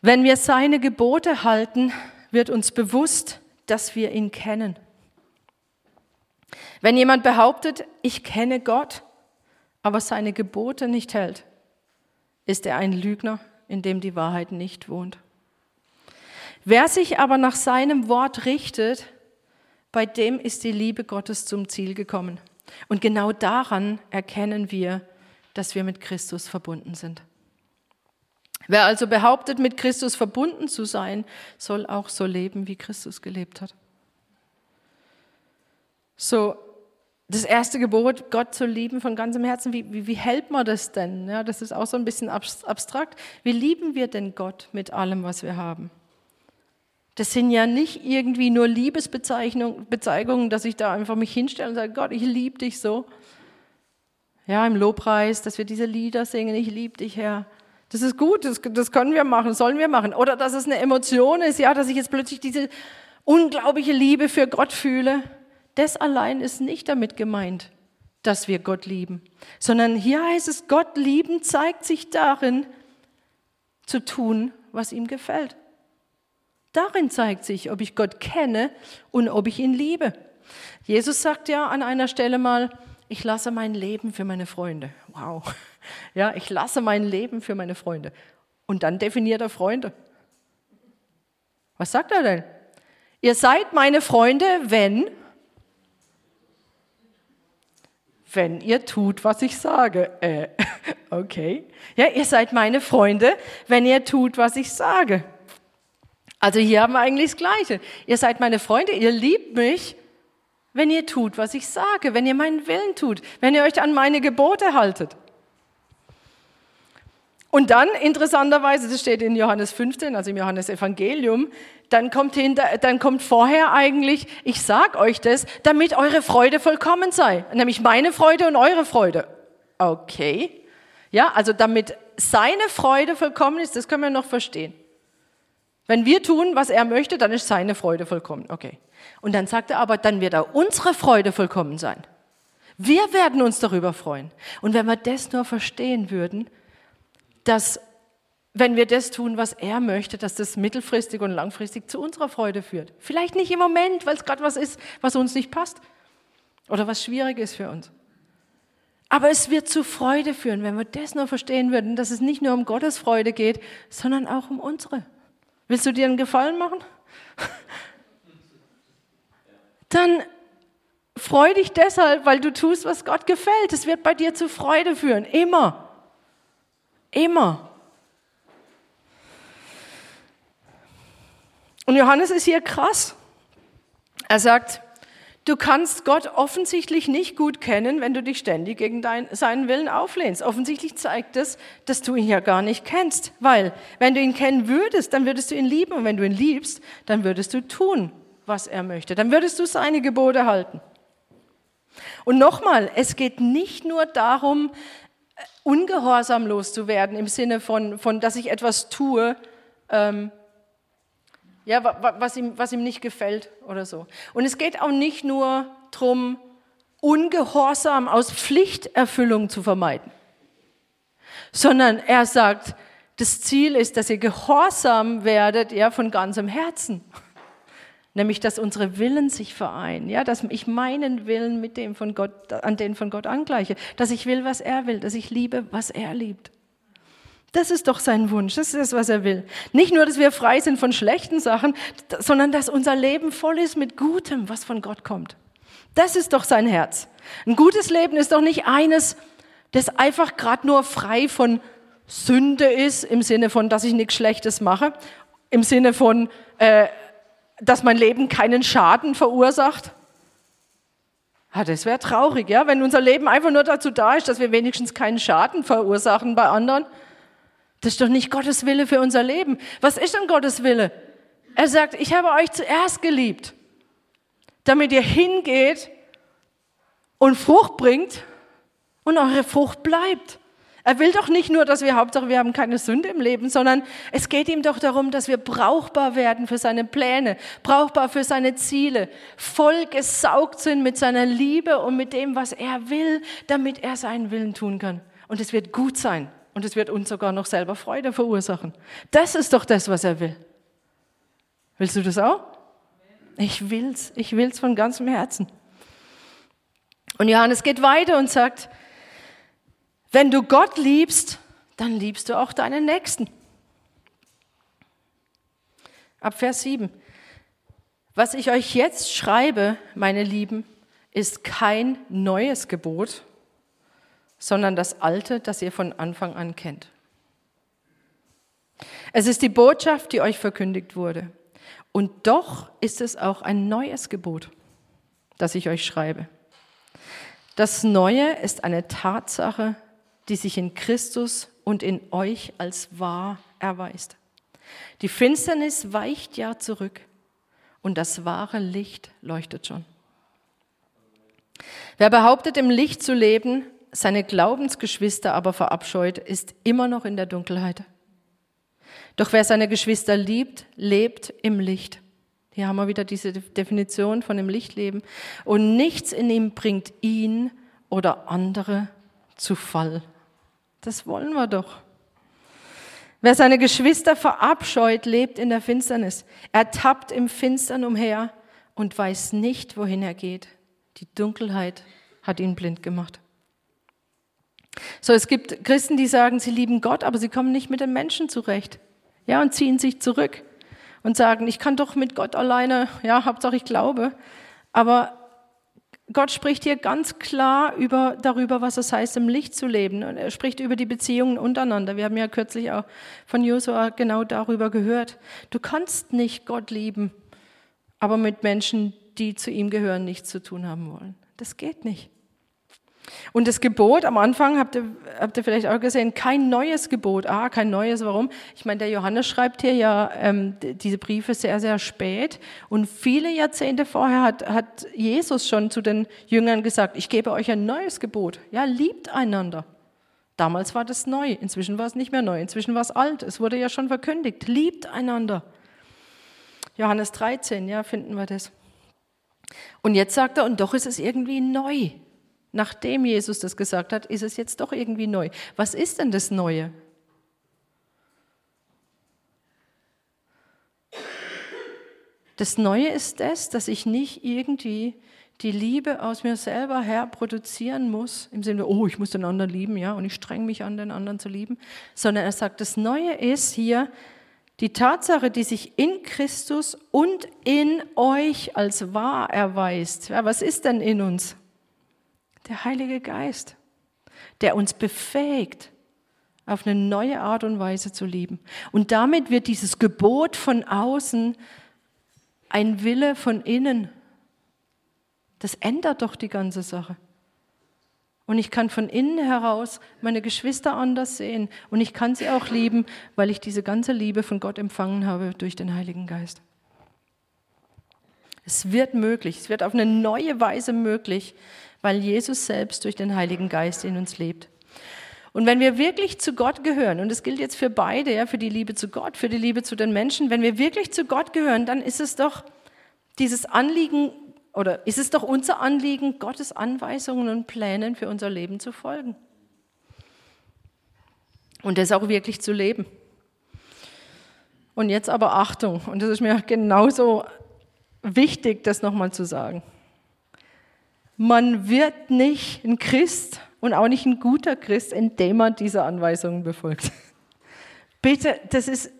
Wenn wir seine Gebote halten, wird uns bewusst, dass wir ihn kennen. Wenn jemand behauptet, ich kenne Gott, aber seine Gebote nicht hält, ist er ein Lügner, in dem die Wahrheit nicht wohnt. Wer sich aber nach seinem Wort richtet, bei dem ist die Liebe Gottes zum Ziel gekommen. Und genau daran erkennen wir, dass wir mit Christus verbunden sind. Wer also behauptet, mit Christus verbunden zu sein, soll auch so leben, wie Christus gelebt hat. So, das erste Gebot, Gott zu lieben von ganzem Herzen, wie, wie, wie hält man das denn? Ja, das ist auch so ein bisschen abstrakt. Wie lieben wir denn Gott mit allem, was wir haben? Das sind ja nicht irgendwie nur Liebesbezeigungen, dass ich da einfach mich hinstelle und sage, Gott, ich liebe dich so. Ja, im Lobpreis, dass wir diese Lieder singen, ich liebe dich, Herr. Das ist gut, das, das können wir machen, sollen wir machen. Oder dass es eine Emotion ist, ja, dass ich jetzt plötzlich diese unglaubliche Liebe für Gott fühle. Das allein ist nicht damit gemeint, dass wir Gott lieben, sondern hier heißt es, Gott lieben zeigt sich darin, zu tun, was ihm gefällt. Darin zeigt sich, ob ich Gott kenne und ob ich ihn liebe. Jesus sagt ja an einer Stelle mal, ich lasse mein Leben für meine Freunde. Wow. Ja, ich lasse mein Leben für meine Freunde. Und dann definiert er Freunde. Was sagt er denn? Ihr seid meine Freunde, wenn, wenn ihr tut, was ich sage. Äh, <laughs> okay. Ja, ihr seid meine Freunde, wenn ihr tut, was ich sage. Also hier haben wir eigentlich das Gleiche. Ihr seid meine Freunde, ihr liebt mich, wenn ihr tut, was ich sage, wenn ihr meinen Willen tut, wenn ihr euch an meine Gebote haltet. Und dann, interessanterweise, das steht in Johannes 15, also im Johannes Evangelium, dann kommt, hinter, dann kommt vorher eigentlich, ich sag euch das, damit eure Freude vollkommen sei. Nämlich meine Freude und eure Freude. Okay. Ja, also damit seine Freude vollkommen ist, das können wir noch verstehen. Wenn wir tun, was er möchte, dann ist seine Freude vollkommen. Okay. Und dann sagt er aber, dann wird auch unsere Freude vollkommen sein. Wir werden uns darüber freuen. Und wenn wir das nur verstehen würden, dass wenn wir das tun, was er möchte, dass das mittelfristig und langfristig zu unserer Freude führt. Vielleicht nicht im Moment, weil es gerade was ist, was uns nicht passt oder was schwierig ist für uns. Aber es wird zu Freude führen, wenn wir das nur verstehen würden, dass es nicht nur um Gottes Freude geht, sondern auch um unsere. Willst du dir einen Gefallen machen? <laughs> Dann freu dich deshalb, weil du tust, was Gott gefällt. Es wird bei dir zu Freude führen. Immer. Immer. Und Johannes ist hier krass. Er sagt, du kannst Gott offensichtlich nicht gut kennen, wenn du dich ständig gegen dein, seinen Willen auflehnst. Offensichtlich zeigt es, dass du ihn ja gar nicht kennst. Weil, wenn du ihn kennen würdest, dann würdest du ihn lieben. Und wenn du ihn liebst, dann würdest du tun, was er möchte. Dann würdest du seine Gebote halten. Und nochmal, es geht nicht nur darum, ungehorsam loszuwerden im Sinne von, von dass ich etwas tue, ähm, ja, was ihm, was ihm nicht gefällt oder so. Und es geht auch nicht nur darum, Ungehorsam aus Pflichterfüllung zu vermeiden, sondern er sagt, das Ziel ist, dass ihr gehorsam werdet, ja, von ganzem Herzen. Nämlich, dass unsere Willen sich vereinen, ja, dass ich meinen Willen mit dem von Gott, an den von Gott angleiche, dass ich will, was er will, dass ich liebe, was er liebt. Das ist doch sein Wunsch, das ist das, was er will. Nicht nur, dass wir frei sind von schlechten Sachen, sondern dass unser Leben voll ist mit Gutem, was von Gott kommt. Das ist doch sein Herz. Ein gutes Leben ist doch nicht eines, das einfach gerade nur frei von Sünde ist, im Sinne von, dass ich nichts Schlechtes mache, im Sinne von, äh, dass mein Leben keinen Schaden verursacht? Ah, das wäre traurig, ja, wenn unser Leben einfach nur dazu da ist, dass wir wenigstens keinen Schaden verursachen bei anderen. Das ist doch nicht Gottes Wille für unser Leben. Was ist denn Gottes Wille? Er sagt, ich habe euch zuerst geliebt, damit ihr hingeht und Frucht bringt und eure Frucht bleibt. Er will doch nicht nur, dass wir Hauptsache, wir haben keine Sünde im Leben, sondern es geht ihm doch darum, dass wir brauchbar werden für seine Pläne, brauchbar für seine Ziele, voll gesaugt sind mit seiner Liebe und mit dem, was er will, damit er seinen Willen tun kann. Und es wird gut sein und es wird uns sogar noch selber Freude verursachen. Das ist doch das, was er will. Willst du das auch? Ich will's, ich will's von ganzem Herzen. Und Johannes geht weiter und sagt, wenn du Gott liebst, dann liebst du auch deinen Nächsten. Ab Vers 7. Was ich euch jetzt schreibe, meine Lieben, ist kein neues Gebot, sondern das alte, das ihr von Anfang an kennt. Es ist die Botschaft, die euch verkündigt wurde. Und doch ist es auch ein neues Gebot, das ich euch schreibe. Das Neue ist eine Tatsache, die sich in Christus und in euch als wahr erweist. Die Finsternis weicht ja zurück und das wahre Licht leuchtet schon. Wer behauptet, im Licht zu leben, seine Glaubensgeschwister aber verabscheut, ist immer noch in der Dunkelheit. Doch wer seine Geschwister liebt, lebt im Licht. Hier haben wir wieder diese Definition von dem Lichtleben. Und nichts in ihm bringt ihn oder andere zu Fall. Das wollen wir doch. Wer seine Geschwister verabscheut, lebt in der Finsternis. Er tappt im Finstern umher und weiß nicht, wohin er geht. Die Dunkelheit hat ihn blind gemacht. So, es gibt Christen, die sagen, sie lieben Gott, aber sie kommen nicht mit den Menschen zurecht. Ja, und ziehen sich zurück und sagen, ich kann doch mit Gott alleine, ja, Hauptsache ich glaube. Aber Gott spricht hier ganz klar über, darüber, was es heißt, im Licht zu leben. Und er spricht über die Beziehungen untereinander. Wir haben ja kürzlich auch von Josua genau darüber gehört. Du kannst nicht Gott lieben, aber mit Menschen, die zu ihm gehören, nichts zu tun haben wollen. Das geht nicht. Und das Gebot am Anfang, habt ihr, habt ihr vielleicht auch gesehen, kein neues Gebot. Ah, kein neues, warum? Ich meine, der Johannes schreibt hier ja ähm, diese Briefe sehr, sehr spät. Und viele Jahrzehnte vorher hat, hat Jesus schon zu den Jüngern gesagt, ich gebe euch ein neues Gebot. Ja, liebt einander. Damals war das neu, inzwischen war es nicht mehr neu, inzwischen war es alt. Es wurde ja schon verkündigt, liebt einander. Johannes 13, ja, finden wir das. Und jetzt sagt er, und doch ist es irgendwie neu. Nachdem Jesus das gesagt hat, ist es jetzt doch irgendwie neu. Was ist denn das Neue? Das Neue ist das, dass ich nicht irgendwie die Liebe aus mir selber her produzieren muss, im Sinne, oh, ich muss den anderen lieben, ja, und ich streng mich an, den anderen zu lieben, sondern er sagt, das Neue ist hier die Tatsache, die sich in Christus und in euch als wahr erweist. Ja, was ist denn in uns? Der Heilige Geist, der uns befähigt, auf eine neue Art und Weise zu lieben. Und damit wird dieses Gebot von außen ein Wille von innen. Das ändert doch die ganze Sache. Und ich kann von innen heraus meine Geschwister anders sehen. Und ich kann sie auch lieben, weil ich diese ganze Liebe von Gott empfangen habe durch den Heiligen Geist. Es wird möglich, es wird auf eine neue Weise möglich, weil Jesus selbst durch den Heiligen Geist in uns lebt. Und wenn wir wirklich zu Gott gehören, und das gilt jetzt für beide, ja, für die Liebe zu Gott, für die Liebe zu den Menschen, wenn wir wirklich zu Gott gehören, dann ist es doch dieses Anliegen, oder ist es doch unser Anliegen, Gottes Anweisungen und Plänen für unser Leben zu folgen. Und das auch wirklich zu leben. Und jetzt aber Achtung, und das ist mir genauso wichtig, das nochmal zu sagen. Man wird nicht ein Christ und auch nicht ein guter Christ, indem man diese Anweisungen befolgt. <laughs> Bitte, das ist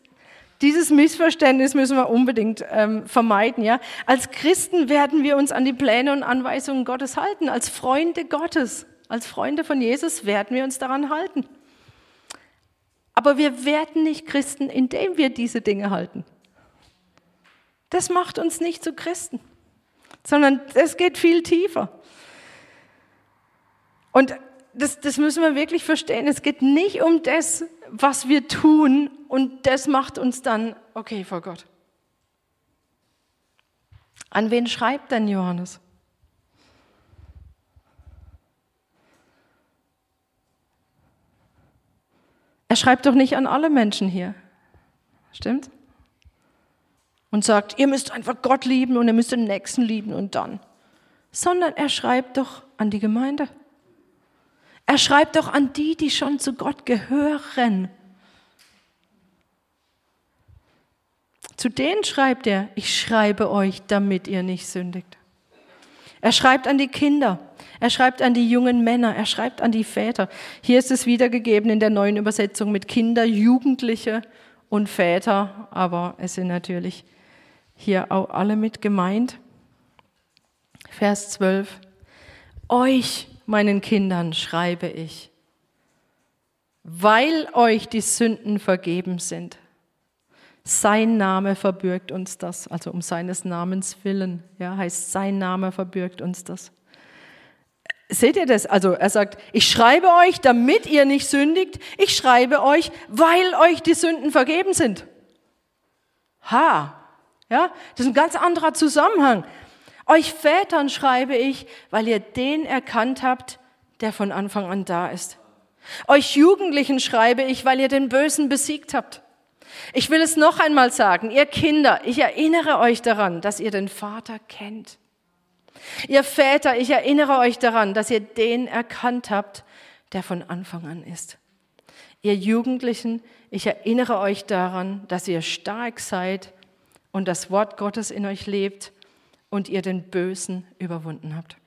dieses Missverständnis müssen wir unbedingt ähm, vermeiden. Ja? Als Christen werden wir uns an die Pläne und Anweisungen Gottes halten. Als Freunde Gottes, als Freunde von Jesus werden wir uns daran halten. Aber wir werden nicht Christen, indem wir diese Dinge halten. Das macht uns nicht zu Christen, sondern es geht viel tiefer. Und das, das müssen wir wirklich verstehen. Es geht nicht um das, was wir tun und das macht uns dann okay vor Gott. An wen schreibt denn Johannes? Er schreibt doch nicht an alle Menschen hier. Stimmt? Und sagt, ihr müsst einfach Gott lieben und ihr müsst den Nächsten lieben und dann. Sondern er schreibt doch an die Gemeinde. Er schreibt doch an die, die schon zu Gott gehören. Zu denen schreibt er, ich schreibe euch, damit ihr nicht sündigt. Er schreibt an die Kinder, er schreibt an die jungen Männer, er schreibt an die Väter. Hier ist es wiedergegeben in der neuen Übersetzung mit Kinder, Jugendliche und Väter, aber es sind natürlich hier auch alle mit gemeint. Vers 12. Euch meinen Kindern schreibe ich, weil euch die Sünden vergeben sind. Sein Name verbürgt uns das, also um seines Namens willen, ja, heißt sein Name verbürgt uns das. Seht ihr das? Also er sagt, ich schreibe euch, damit ihr nicht sündigt. Ich schreibe euch, weil euch die Sünden vergeben sind. Ha, ja, das ist ein ganz anderer Zusammenhang. Euch Vätern schreibe ich, weil ihr den erkannt habt, der von Anfang an da ist. Euch Jugendlichen schreibe ich, weil ihr den Bösen besiegt habt. Ich will es noch einmal sagen, ihr Kinder, ich erinnere euch daran, dass ihr den Vater kennt. Ihr Väter, ich erinnere euch daran, dass ihr den erkannt habt, der von Anfang an ist. Ihr Jugendlichen, ich erinnere euch daran, dass ihr stark seid und das Wort Gottes in euch lebt und ihr den Bösen überwunden habt.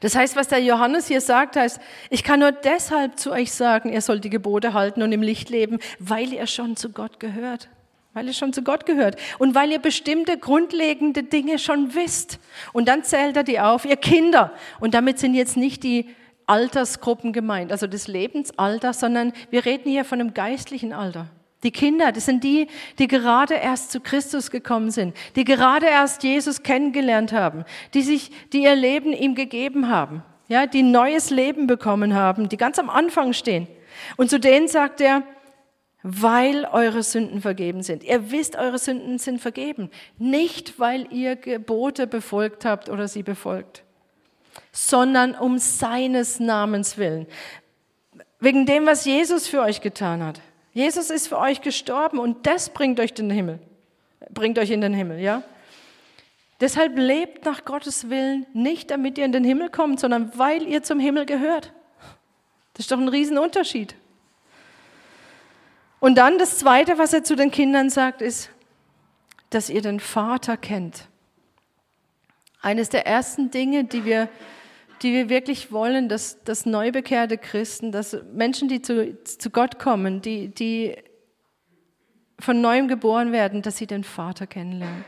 Das heißt, was der Johannes hier sagt, heißt, ich kann nur deshalb zu euch sagen, ihr sollt die Gebote halten und im Licht leben, weil ihr schon zu Gott gehört. Weil ihr schon zu Gott gehört. Und weil ihr bestimmte grundlegende Dinge schon wisst. Und dann zählt er die auf, ihr Kinder. Und damit sind jetzt nicht die Altersgruppen gemeint, also das Lebensalter, sondern wir reden hier von einem geistlichen Alter. Die Kinder, das sind die, die gerade erst zu Christus gekommen sind, die gerade erst Jesus kennengelernt haben, die sich, die ihr Leben ihm gegeben haben, ja, die neues Leben bekommen haben, die ganz am Anfang stehen. Und zu denen sagt er, weil eure Sünden vergeben sind. Ihr wisst, eure Sünden sind vergeben. Nicht, weil ihr Gebote befolgt habt oder sie befolgt, sondern um seines Namens willen. Wegen dem, was Jesus für euch getan hat. Jesus ist für euch gestorben und das bringt euch den Himmel. Bringt euch in den Himmel, ja? Deshalb lebt nach Gottes Willen nicht, damit ihr in den Himmel kommt, sondern weil ihr zum Himmel gehört. Das ist doch ein Riesenunterschied. Und dann das Zweite, was er zu den Kindern sagt, ist, dass ihr den Vater kennt. Eines der ersten Dinge, die wir die wir wirklich wollen, dass, dass neubekehrte Christen, dass Menschen, die zu, zu Gott kommen, die, die von neuem geboren werden, dass sie den Vater kennenlernen.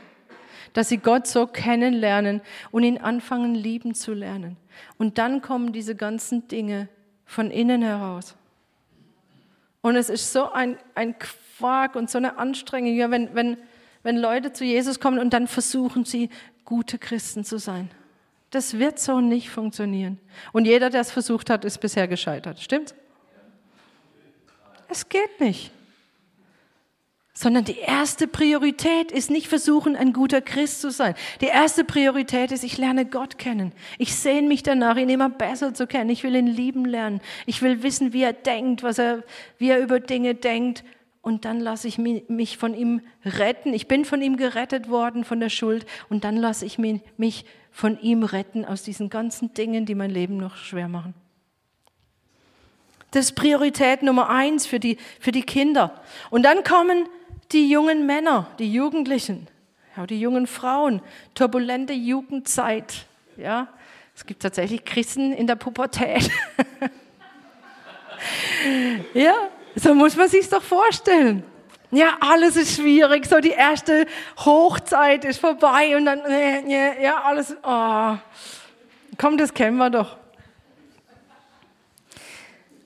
Dass sie Gott so kennenlernen und ihn anfangen lieben zu lernen. Und dann kommen diese ganzen Dinge von innen heraus. Und es ist so ein, ein Quark und so eine Anstrengung, ja, wenn, wenn, wenn Leute zu Jesus kommen und dann versuchen sie, gute Christen zu sein. Das wird so nicht funktionieren. Und jeder, der es versucht hat, ist bisher gescheitert. Stimmt? Es geht nicht. Sondern die erste Priorität ist nicht versuchen, ein guter Christ zu sein. Die erste Priorität ist, ich lerne Gott kennen. Ich sehne mich danach, ihn immer besser zu kennen. Ich will ihn lieben lernen. Ich will wissen, wie er denkt, was er, wie er über Dinge denkt. Und dann lasse ich mich von ihm retten. Ich bin von ihm gerettet worden, von der Schuld. Und dann lasse ich mich von ihm retten aus diesen ganzen Dingen, die mein Leben noch schwer machen. Das ist Priorität Nummer eins für die, für die Kinder. Und dann kommen die jungen Männer, die Jugendlichen, ja, die jungen Frauen, turbulente Jugendzeit. Ja, es gibt tatsächlich Christen in der Pubertät. <laughs> ja, so muss man sich doch vorstellen. Ja, alles ist schwierig. So die erste Hochzeit ist vorbei und dann, ja, alles, oh. komm, das kennen wir doch.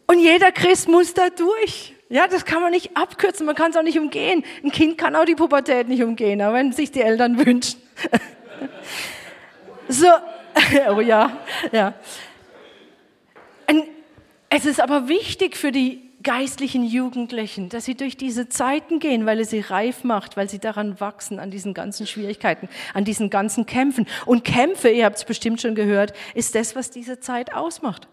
Und jeder Christ muss da durch. Ja, das kann man nicht abkürzen, man kann es auch nicht umgehen. Ein Kind kann auch die Pubertät nicht umgehen, aber wenn sich die Eltern wünschen. <laughs> so, <laughs> oh ja, ja. Es ist aber wichtig für die geistlichen Jugendlichen, dass sie durch diese Zeiten gehen, weil es sie reif macht, weil sie daran wachsen, an diesen ganzen Schwierigkeiten, an diesen ganzen Kämpfen. Und Kämpfe, ihr habt es bestimmt schon gehört, ist das, was diese Zeit ausmacht.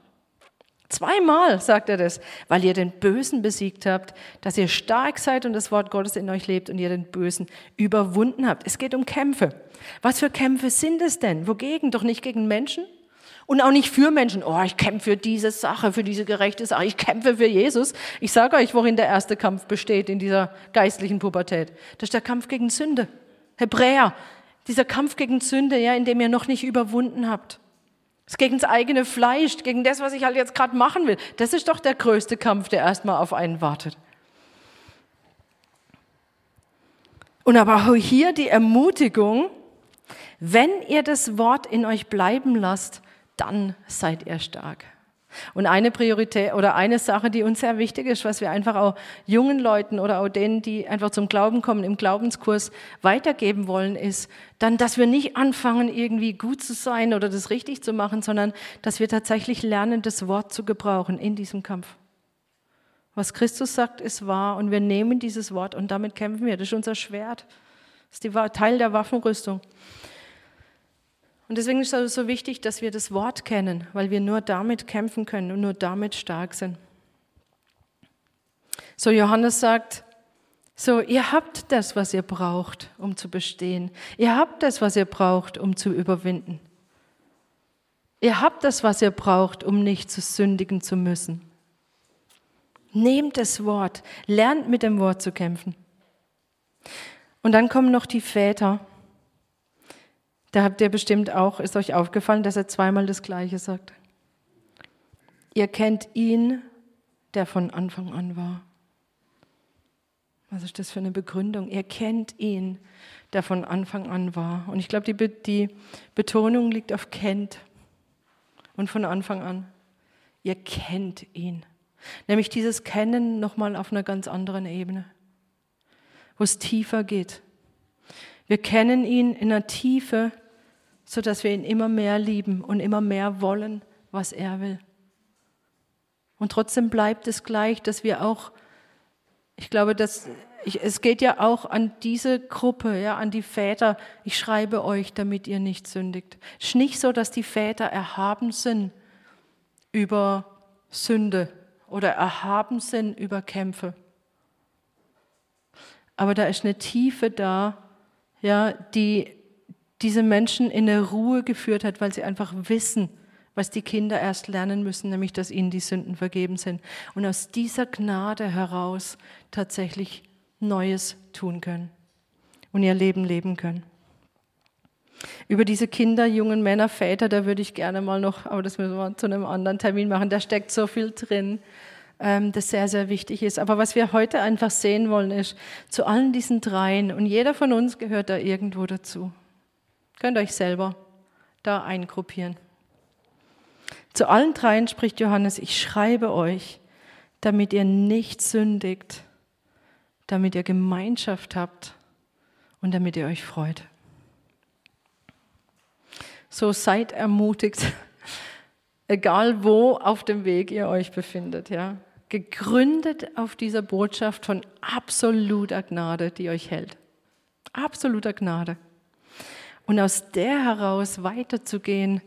Zweimal sagt er das, weil ihr den Bösen besiegt habt, dass ihr stark seid und das Wort Gottes in euch lebt und ihr den Bösen überwunden habt. Es geht um Kämpfe. Was für Kämpfe sind es denn? Wogegen? Doch nicht gegen Menschen, und auch nicht für Menschen. Oh, ich kämpfe für diese Sache, für diese gerechte Sache. Ich kämpfe für Jesus. Ich sage euch, worin der erste Kampf besteht in dieser geistlichen Pubertät. Das ist der Kampf gegen Sünde. Hebräer, dieser Kampf gegen Sünde, ja, in dem ihr noch nicht überwunden habt. Ist gegen das eigene Fleisch, gegen das, was ich halt jetzt gerade machen will. Das ist doch der größte Kampf, der erstmal auf einen wartet. Und aber hier die Ermutigung, wenn ihr das Wort in euch bleiben lasst, dann seid ihr stark. Und eine Priorität oder eine Sache, die uns sehr wichtig ist, was wir einfach auch jungen Leuten oder auch denen, die einfach zum Glauben kommen, im Glaubenskurs weitergeben wollen, ist dann, dass wir nicht anfangen, irgendwie gut zu sein oder das richtig zu machen, sondern dass wir tatsächlich lernen, das Wort zu gebrauchen in diesem Kampf. Was Christus sagt, ist wahr und wir nehmen dieses Wort und damit kämpfen wir. Das ist unser Schwert. Das ist Teil der Waffenrüstung. Und deswegen ist es so wichtig, dass wir das Wort kennen, weil wir nur damit kämpfen können und nur damit stark sind. So Johannes sagt, so ihr habt das, was ihr braucht, um zu bestehen. Ihr habt das, was ihr braucht, um zu überwinden. Ihr habt das, was ihr braucht, um nicht zu sündigen zu müssen. Nehmt das Wort, lernt mit dem Wort zu kämpfen. Und dann kommen noch die Väter. Da habt ihr bestimmt auch, ist euch aufgefallen, dass er zweimal das Gleiche sagt. Ihr kennt ihn, der von Anfang an war. Was ist das für eine Begründung? Ihr kennt ihn, der von Anfang an war. Und ich glaube, die, Be die Betonung liegt auf kennt und von Anfang an. Ihr kennt ihn. Nämlich dieses Kennen nochmal auf einer ganz anderen Ebene, wo es tiefer geht. Wir kennen ihn in einer Tiefe, sodass wir ihn immer mehr lieben und immer mehr wollen, was er will. Und trotzdem bleibt es gleich, dass wir auch, ich glaube, dass ich, es geht ja auch an diese Gruppe, ja, an die Väter. Ich schreibe euch, damit ihr nicht sündigt. Es ist nicht so, dass die Väter erhaben sind über Sünde oder erhaben sind über Kämpfe. Aber da ist eine Tiefe da, ja, die diese Menschen in eine Ruhe geführt hat, weil sie einfach wissen, was die Kinder erst lernen müssen, nämlich dass ihnen die Sünden vergeben sind. Und aus dieser Gnade heraus tatsächlich Neues tun können und ihr Leben leben können. Über diese Kinder, jungen Männer, Väter, da würde ich gerne mal noch, aber das müssen wir zu einem anderen Termin machen, da steckt so viel drin, das sehr, sehr wichtig ist. Aber was wir heute einfach sehen wollen, ist, zu allen diesen dreien, und jeder von uns gehört da irgendwo dazu, Könnt euch selber da eingruppieren. Zu allen dreien spricht Johannes, ich schreibe euch, damit ihr nicht sündigt, damit ihr Gemeinschaft habt und damit ihr euch freut. So seid ermutigt, <laughs> egal wo auf dem Weg ihr euch befindet, ja. Gegründet auf dieser Botschaft von absoluter Gnade, die euch hält. Absoluter Gnade und aus der heraus weiterzugehen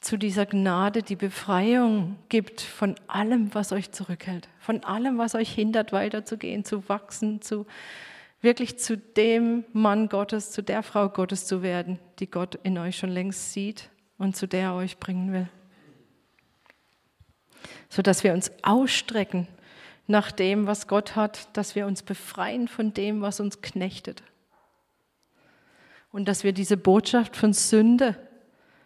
zu dieser Gnade, die Befreiung gibt von allem, was euch zurückhält, von allem, was euch hindert, weiterzugehen, zu wachsen, zu wirklich zu dem Mann Gottes, zu der Frau Gottes zu werden, die Gott in euch schon längst sieht und zu der er euch bringen will. Sodass wir uns ausstrecken nach dem, was Gott hat, dass wir uns befreien von dem, was uns knechtet und dass wir diese Botschaft von Sünde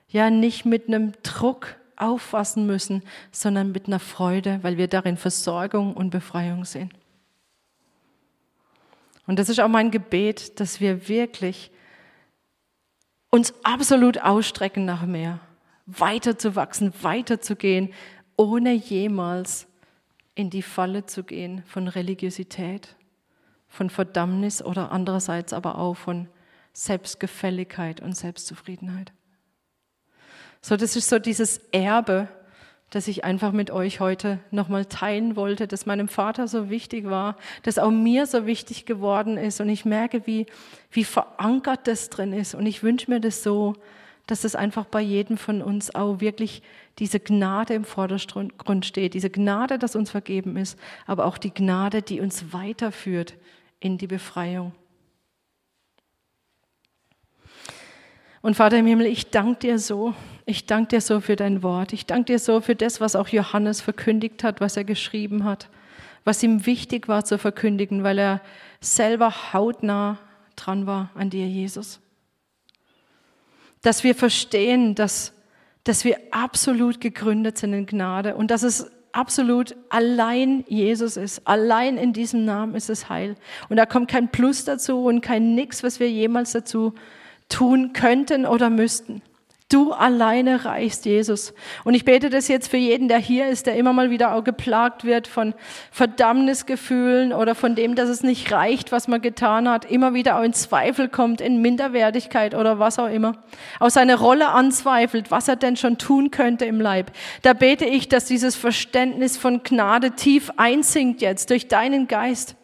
ja nicht mit einem Druck auffassen müssen, sondern mit einer Freude, weil wir darin Versorgung und Befreiung sehen. Und das ist auch mein Gebet, dass wir wirklich uns absolut ausstrecken nach mehr, weiter zu wachsen, weiter zu gehen, ohne jemals in die Falle zu gehen von Religiosität, von Verdammnis oder andererseits aber auch von Selbstgefälligkeit und Selbstzufriedenheit. So, das ist so dieses Erbe, das ich einfach mit euch heute nochmal teilen wollte, das meinem Vater so wichtig war, das auch mir so wichtig geworden ist. Und ich merke, wie, wie verankert das drin ist. Und ich wünsche mir das so, dass es einfach bei jedem von uns auch wirklich diese Gnade im Vordergrund steht. Diese Gnade, dass uns vergeben ist, aber auch die Gnade, die uns weiterführt in die Befreiung. Und Vater im Himmel, ich danke dir so. Ich danke dir so für dein Wort. Ich danke dir so für das, was auch Johannes verkündigt hat, was er geschrieben hat, was ihm wichtig war zu verkündigen, weil er selber hautnah dran war an dir, Jesus. Dass wir verstehen, dass, dass wir absolut gegründet sind in Gnade und dass es absolut allein Jesus ist. Allein in diesem Namen ist es Heil. Und da kommt kein Plus dazu und kein Nix, was wir jemals dazu tun könnten oder müssten. Du alleine reichst, Jesus. Und ich bete das jetzt für jeden, der hier ist, der immer mal wieder auch geplagt wird von Verdammnisgefühlen oder von dem, dass es nicht reicht, was man getan hat, immer wieder auch in Zweifel kommt, in Minderwertigkeit oder was auch immer, aus seiner Rolle anzweifelt, was er denn schon tun könnte im Leib. Da bete ich, dass dieses Verständnis von Gnade tief einsinkt jetzt durch deinen Geist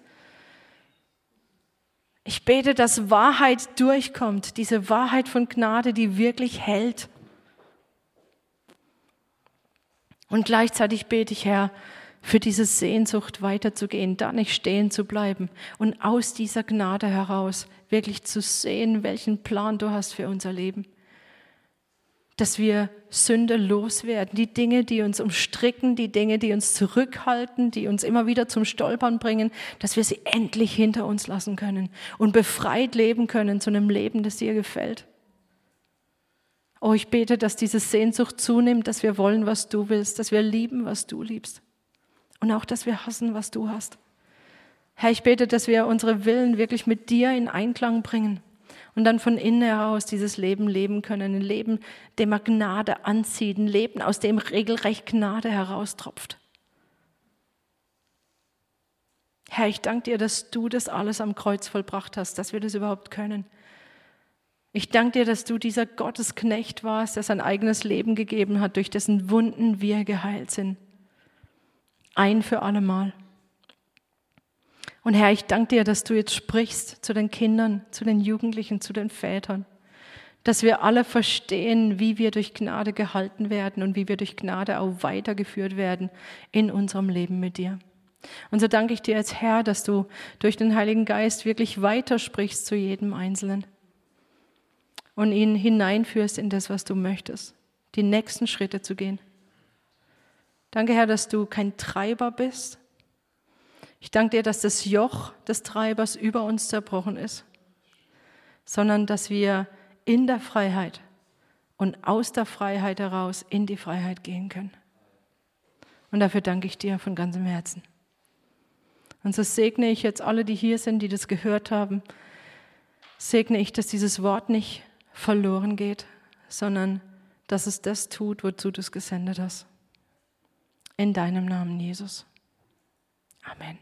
Ich bete, dass Wahrheit durchkommt, diese Wahrheit von Gnade, die wirklich hält. Und gleichzeitig bete ich, Herr, für diese Sehnsucht weiterzugehen, da nicht stehen zu bleiben und aus dieser Gnade heraus wirklich zu sehen, welchen Plan du hast für unser Leben. Dass wir Sünde loswerden, die Dinge, die uns umstricken, die Dinge, die uns zurückhalten, die uns immer wieder zum Stolpern bringen, dass wir sie endlich hinter uns lassen können und befreit leben können zu einem Leben, das dir gefällt. Oh, ich bete, dass diese Sehnsucht zunimmt, dass wir wollen, was du willst, dass wir lieben, was du liebst und auch, dass wir hassen, was du hast. Herr, ich bete, dass wir unsere Willen wirklich mit dir in Einklang bringen und dann von innen heraus dieses Leben leben können, ein Leben, dem er Gnade anzieht, ein Leben, aus dem regelrecht Gnade heraustropft. Herr, ich danke dir, dass du das alles am Kreuz vollbracht hast, dass wir das überhaupt können. Ich danke dir, dass du dieser Gottesknecht warst, der sein eigenes Leben gegeben hat, durch dessen Wunden wir geheilt sind ein für alle Mal. Und Herr, ich danke dir, dass du jetzt sprichst zu den Kindern, zu den Jugendlichen, zu den Vätern, dass wir alle verstehen, wie wir durch Gnade gehalten werden und wie wir durch Gnade auch weitergeführt werden in unserem Leben mit dir. Und so danke ich dir jetzt, Herr, dass du durch den Heiligen Geist wirklich weitersprichst zu jedem Einzelnen und ihn hineinführst in das, was du möchtest, die nächsten Schritte zu gehen. Danke, Herr, dass du kein Treiber bist. Ich danke dir, dass das Joch des Treibers über uns zerbrochen ist, sondern dass wir in der Freiheit und aus der Freiheit heraus in die Freiheit gehen können. Und dafür danke ich dir von ganzem Herzen. Und so segne ich jetzt alle, die hier sind, die das gehört haben, segne ich, dass dieses Wort nicht verloren geht, sondern dass es das tut, wozu du es gesendet hast. In deinem Namen, Jesus. Amen.